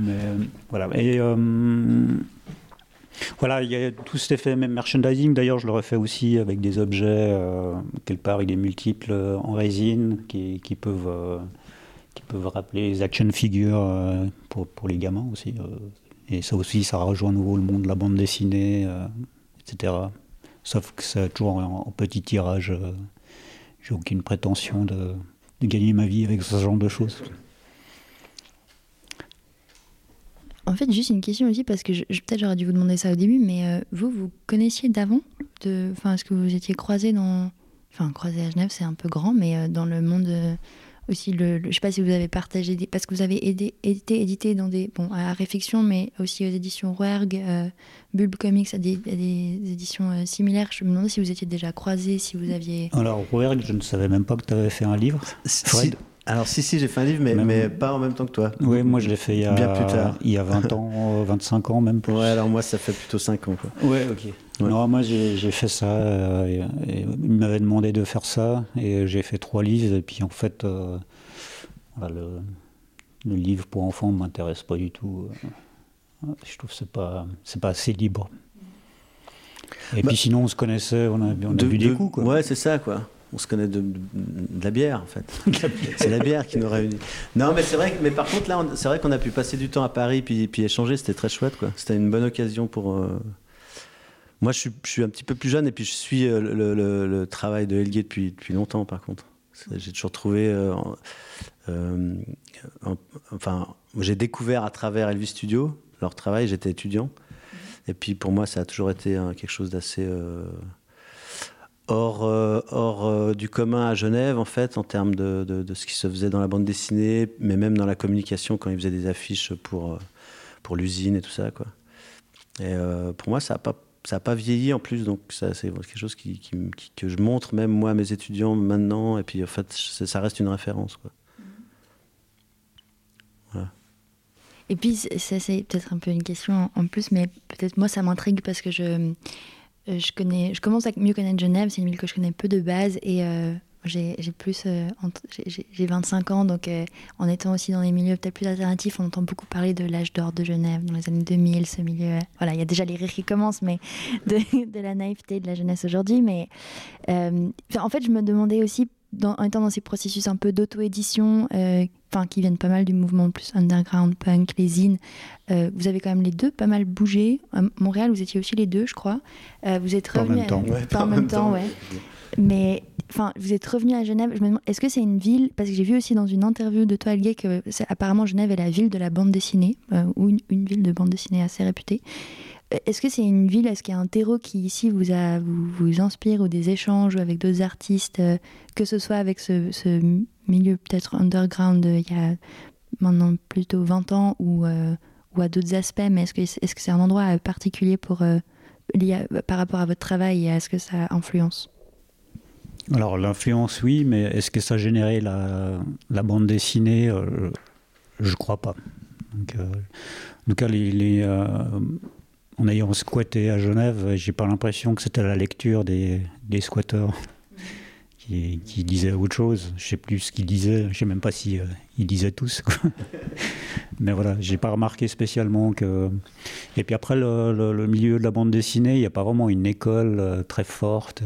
mais euh, voilà. Et voilà, il y a tout cet effet même merchandising. D'ailleurs, je le refais aussi avec des objets. quelque part, il est multiple en résine qui, qui peuvent qui peuvent rappeler les action figures euh, pour, pour, les gamins aussi. Euh. et ça aussi, ça rejoint à nouveau le monde de la bande dessinée, euh, etc. Sauf que c'est toujours en, petit tirage. J'ai aucune prétention de, gagner ma vie avec ce genre de choses. En fait, juste une question aussi, parce que peut-être j'aurais dû vous demander ça au début, mais vous, vous connaissiez d'avant est-ce que vous étiez croisé dans. Enfin, croisé à Genève, c'est un peu grand, mais dans le monde aussi le, je sais pas si vous avez partagé des, parce que vous avez aidé, été édité dans des bon à réflexion mais aussi aux éditions Rouergue euh, Bulb Comics à des, des éditions euh, similaires. Je me demandais si vous étiez déjà croisés si vous aviez alors Rouergue je ne savais même pas que tu avais fait un livre. Fred alors si si j'ai fait un livre mais, mais pas en même temps que toi oui moi je l'ai fait il y a bien plus tard il y a 20 ans 25 ans même ouais alors moi ça fait plutôt 5 ans quoi ouais ok non, moi j'ai fait ça. Euh, il m'avait demandé de faire ça et j'ai fait trois livres. Et puis en fait, euh, le, livre pour enfants ne m'intéresse pas du tout. Euh, je trouve que ce n'est pas, pas assez libre. Et bah, puis sinon, on se connaissait, on a, on a vu des coups. Quoi. Ouais, c'est ça, quoi. On se connaît de, la bière, en fait. c'est la bière qui nous réunit. Non, mais c'est vrai. Mais par contre, là, c'est vrai qu'on a pu passer du temps à Paris puis, puis échanger. C'était très chouette, quoi. C'était une bonne occasion pour moi, je suis, un petit peu plus jeune et puis je suis euh, le, travail de Helge depuis, depuis longtemps, par contre. J'ai toujours trouvé. Euh, euh, enfin, j'ai découvert à travers Elvis Studio leur travail, j'étais étudiant. Et puis pour moi, ça a toujours été quelque chose d'assez hors, hors du commun à Genève, en fait, en termes de, ce qui se faisait dans la bande dessinée, mais même dans la communication quand ils faisaient des affiches pour, pour l'usine et tout ça. Quoi. Et pour moi, ça n'a pas ça n'a pas vieilli en plus, donc c'est quelque chose que je montre même moi à mes étudiants maintenant, et puis en fait, ça reste une référence. Quoi. Et puis, ça, c'est peut-être un peu une question en plus, mais peut-être moi, ça m'intrigue parce que je, euh, je, connais, je commence à mieux connaître Genève, c'est une ville que je connais peu de base, et euh, j'ai plus, euh, j'ai 25 ans, donc euh, en étant aussi dans des milieux peut-être plus alternatifs, on entend beaucoup parler de l'âge d'or de Genève dans les années 2000, ce milieu. Euh, voilà, il y a déjà les rires qui commencent, mais de la naïveté de la jeunesse aujourd'hui. Mais en fait, je me demandais aussi, dans, en étant dans ces processus un peu d'auto-édition, enfin qui viennent pas mal du mouvement plus underground, punk, les zines, vous avez quand même les deux pas mal bougé. À Montréal, vous étiez aussi les deux, je crois. vous êtes revenu. Pas en même temps. pas en même temps, ouais. Mais enfin, vous êtes revenu à Genève. Je me demande, est-ce que c'est une ville Parce que j'ai vu aussi dans une interview de toi, Elgay, que apparemment Genève est la ville de la bande dessinée, euh, ou une, ville de bande dessinée assez réputée. Euh, est-ce que c'est une ville, est-ce qu'il y a un terreau qui ici vous, vous, vous inspire ou des échanges avec d'autres artistes, euh, que ce soit avec ce, ce milieu peut-être underground il y a maintenant plutôt 20 ans ou, ou à d'autres aspects, mais est-ce que c'est -ce un endroit particulier pour, par rapport à votre travail et à ce que ça influence? Alors l'influence, oui, mais est-ce que ça a généré la, bande dessinée? Euh, Je crois pas. Euh, en tout cas, les, euh, en ayant squatté à Genève, j'ai pas l'impression que c'était la lecture des, des squatteurs qui, qui, disaient autre chose. Je sais plus ce qu'ils disaient. Je sais même pas si ils disaient tous. Mais voilà, j'ai pas remarqué spécialement que. Et puis après, le, milieu de la bande dessinée, il n'y a pas vraiment une école très forte.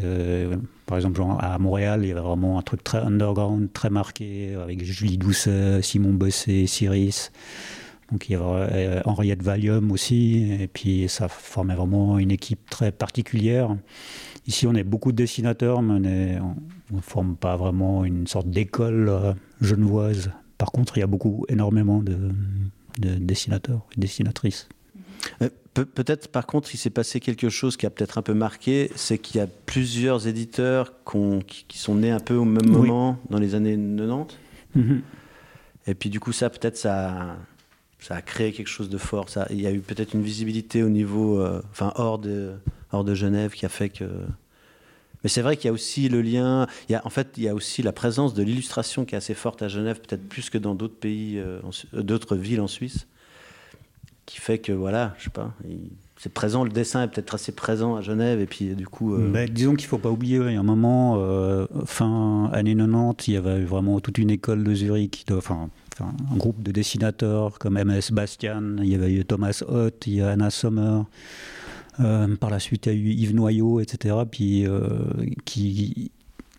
Par exemple, à Montréal, il y avait vraiment un truc très underground, très marqué, avec Julie Doucet, Simon Bossé, Cyrus. Donc il y avait euh, Henriette Valium aussi, et puis ça formait vraiment une équipe très particulière. Ici, on est beaucoup de dessinateurs, mais on ne forme pas vraiment une sorte d'école euh, genevoise. Par contre, il y a beaucoup, énormément de, de dessinateurs et dessinatrices. peut-être, par contre, il s'est passé quelque chose qui a peut-être un peu marqué, c'est qu'il y a plusieurs éditeurs qui, sont nés un peu au même moment, dans les années 90. Mhm. Et puis, du coup, ça, peut-être, ça, ça a créé quelque chose de fort. Il y a eu peut-être une visibilité au niveau, euh, enfin, hors de, hors de Genève qui a fait que. Mais c'est vrai qu'il y a aussi le lien. En fait, il y a aussi la présence de l'illustration qui est assez forte à Genève, peut-être plus que dans d'autres pays, euh, d'autres villes en Suisse qui fait que voilà, je sais pas, c'est présent, le dessin est peut-être assez présent à Genève et puis du coup. Euh, disons qu'il faut pas oublier, il y a un moment, euh, fin années 90, il y avait vraiment toute une école de Zurich, enfin, un groupe de dessinateurs comme MS Bastian, il y avait eu Thomas Ott, il y a Anna Sommer. Euh, par la suite, il y a eu Yves Noyau, etc., puis, qui,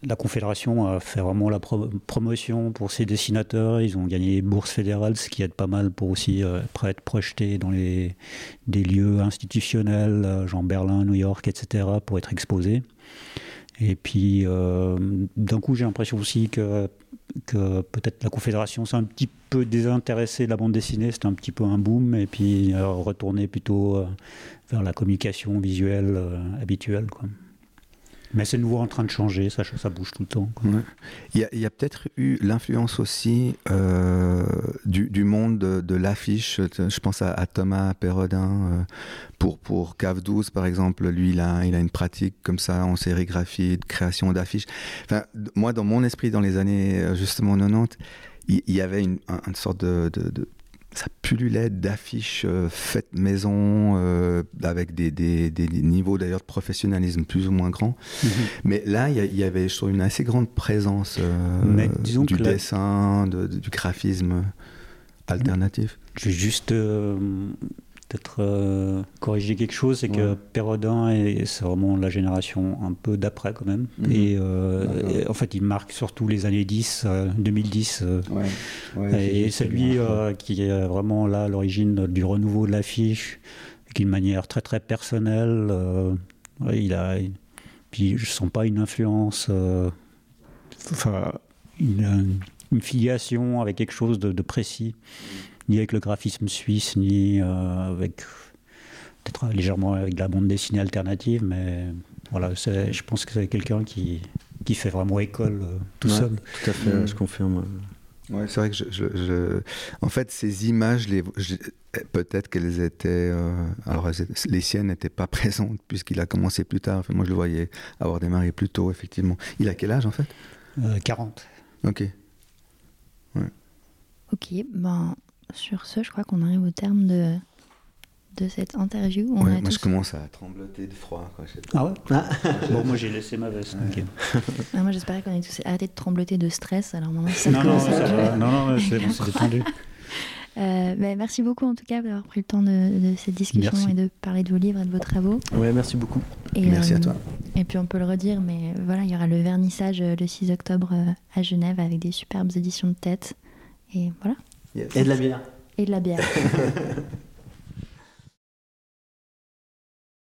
la Confédération a fait vraiment la promotion pour ses dessinateurs. Ils ont gagné les bourses fédérales, ce qui aide pas mal pour aussi euh, être projetés dans les, des lieux institutionnels, euh, genre Berlin, New York, etc., pour être exposés. Et puis, euh, d'un coup, j'ai l'impression aussi que, que peut-être la Confédération s'est un petit peu désintéressée de la bande dessinée. C'était un petit peu un boom. Et puis, retourner plutôt vers la communication visuelle habituelle. Quoi. Mais c'est nouveau en train de changer, ça, ça bouge tout le temps. Il y a, peut-être eu l'influence aussi euh, du, monde de, l'affiche. Je pense à, Thomas Perrodin. Euh, pour, pour Cave 12, par exemple, lui, il a, il a une pratique comme ça en sérigraphie, de création d'affiches. Moi, dans mon esprit, dans les années euh, justement 90, il y, avait une, sorte de ça pullulait d'affiches euh, faites maison, euh, avec des, des, des niveaux d'ailleurs de professionnalisme plus ou moins grands. Mhm. Mais là, il y, avait, je trouve, une assez grande présence euh, du dessin, du graphisme alternatif. Je vais juste peut-être euh, corriger quelque chose, c'est que Perrodin, c'est vraiment la génération un peu d'après quand même. Mhm. Euh, et, en fait, il marque surtout les années 10, 2010. Euh, et c'est lui qui est vraiment là à l'origine du renouveau de l'affiche, d'une manière très très personnelle. il a, puis je sens pas une influence, enfin, une, une, filiation avec quelque chose de, de précis ni avec le graphisme suisse, ni euh, avec peut-être légèrement avec la bande dessinée alternative, mais voilà, je pense que c'est quelqu'un qui, qui fait vraiment école euh, tout seul. Tout à fait, je confirme. Ouais, c'est vrai que je, en fait, ces images, les, peut-être qu'elles étaient, euh, alors les siennes n'étaient pas présentes puisqu'il a commencé plus tard. moi, je le voyais avoir démarré plus tôt, effectivement. Il a quel âge en fait? 40. Ok. Ouais. Ok, ben sur ce, je crois qu'on arrive au terme de, de cette interview. moi, je commence à trembloter de froid. Ah ouais ah. Bon, moi, j'ai laissé ma veste. Ah, moi, j'espérais qu'on ait tous arrêté de trembloter de stress. Alors maintenant, ça non, non, ça non, non, c'est bon, détendu. Euh, ben, merci beaucoup en tout cas d'avoir pris le temps de, cette discussion et de parler de vos livres et de vos travaux. Ouais, merci beaucoup. Et, merci à euh, toi. Et puis on peut le redire, mais voilà, il y aura le vernissage euh, le 6 octobre à Genève avec des superbes éditions de tête. Et voilà. Et de la bière. Et de la bière.